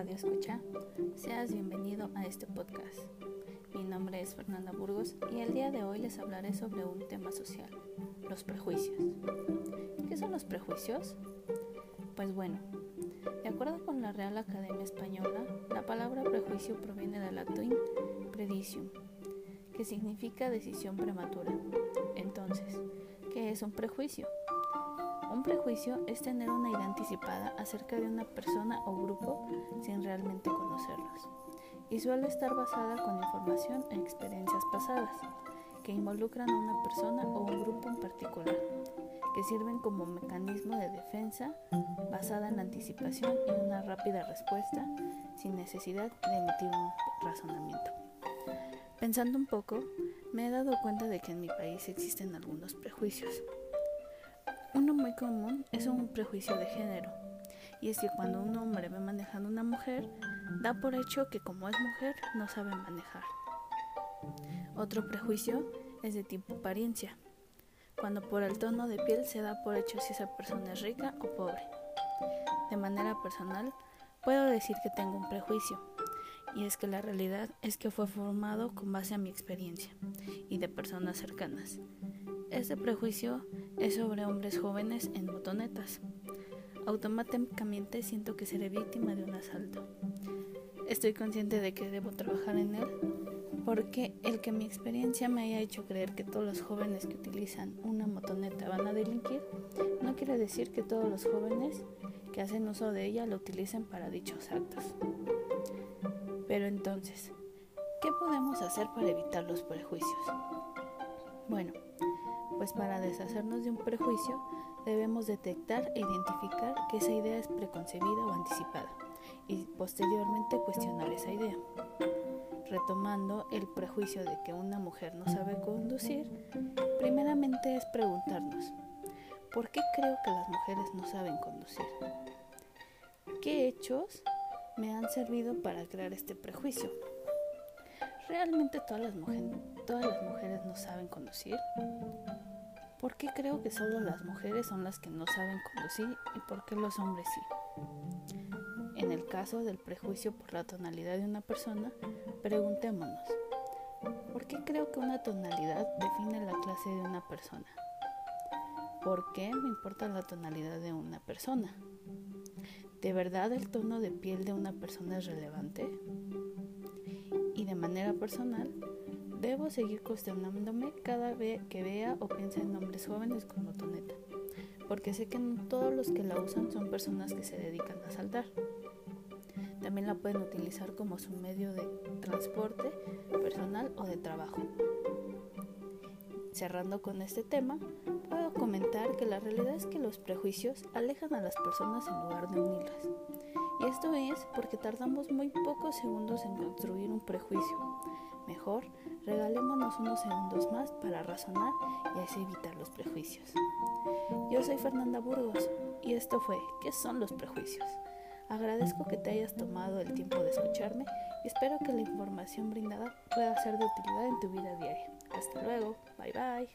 Radio Escucha, seas bienvenido a este podcast. Mi nombre es Fernanda Burgos y el día de hoy les hablaré sobre un tema social, los prejuicios. ¿Qué son los prejuicios? Pues bueno, de acuerdo con la Real Academia Española, la palabra prejuicio proviene del latín predicium, que significa decisión prematura. Entonces, ¿qué es un prejuicio? Un prejuicio es tener una idea anticipada acerca de una persona o grupo sin realmente conocerlos, y suele estar basada con información e experiencias pasadas que involucran a una persona o un grupo en particular, que sirven como mecanismo de defensa basada en la anticipación y una rápida respuesta sin necesidad de emitir un razonamiento. Pensando un poco, me he dado cuenta de que en mi país existen algunos prejuicios uno muy común es un prejuicio de género, y es que cuando un hombre ve manejando a una mujer, da por hecho que como es mujer no sabe manejar. Otro prejuicio es de tipo apariencia, cuando por el tono de piel se da por hecho si esa persona es rica o pobre. De manera personal, puedo decir que tengo un prejuicio, y es que la realidad es que fue formado con base a mi experiencia y de personas cercanas. Este prejuicio es sobre hombres jóvenes en motonetas. Automáticamente siento que seré víctima de un asalto. Estoy consciente de que debo trabajar en él porque el que mi experiencia me haya hecho creer que todos los jóvenes que utilizan una motoneta van a delinquir no quiere decir que todos los jóvenes que hacen uso de ella lo utilicen para dichos actos. Pero entonces, ¿qué podemos hacer para evitar los prejuicios? Bueno, pues para deshacernos de un prejuicio debemos detectar e identificar que esa idea es preconcebida o anticipada y posteriormente cuestionar esa idea. Retomando el prejuicio de que una mujer no sabe conducir, primeramente es preguntarnos, ¿por qué creo que las mujeres no saben conducir? ¿Qué hechos me han servido para crear este prejuicio? ¿Realmente todas las, mujeres, no saben conducir? ¿Por qué creo que solo las mujeres son las que no saben conducir y por qué los hombres sí? En el caso del prejuicio por la tonalidad de una persona, preguntémonos, ¿por qué creo que una tonalidad define la clase de una persona? ¿Por qué me importa la tonalidad de una persona? ¿De verdad el tono de piel de una persona es relevante? De manera personal, Debo seguir cuestionándome cada vez que vea o piense en hombres jóvenes con motoneta, porque sé que no todos los que la usan son personas que se dedican a saltar. También la pueden utilizar como su medio de transporte personal o de trabajo. Cerrando con este tema, puedo comentar que la realidad es que los prejuicios alejan a las personas en lugar de unirlas. Esto es porque tardamos muy pocos segundos en construir un prejuicio. Mejor, regalémonos unos segundos más para razonar y así evitar los prejuicios. Yo soy Fernanda Burgos y esto fue ¿Qué son los prejuicios? Agradezco que te hayas tomado el tiempo de escucharme y espero que la información brindada pueda ser de utilidad en tu vida diaria. Hasta luego, bye bye.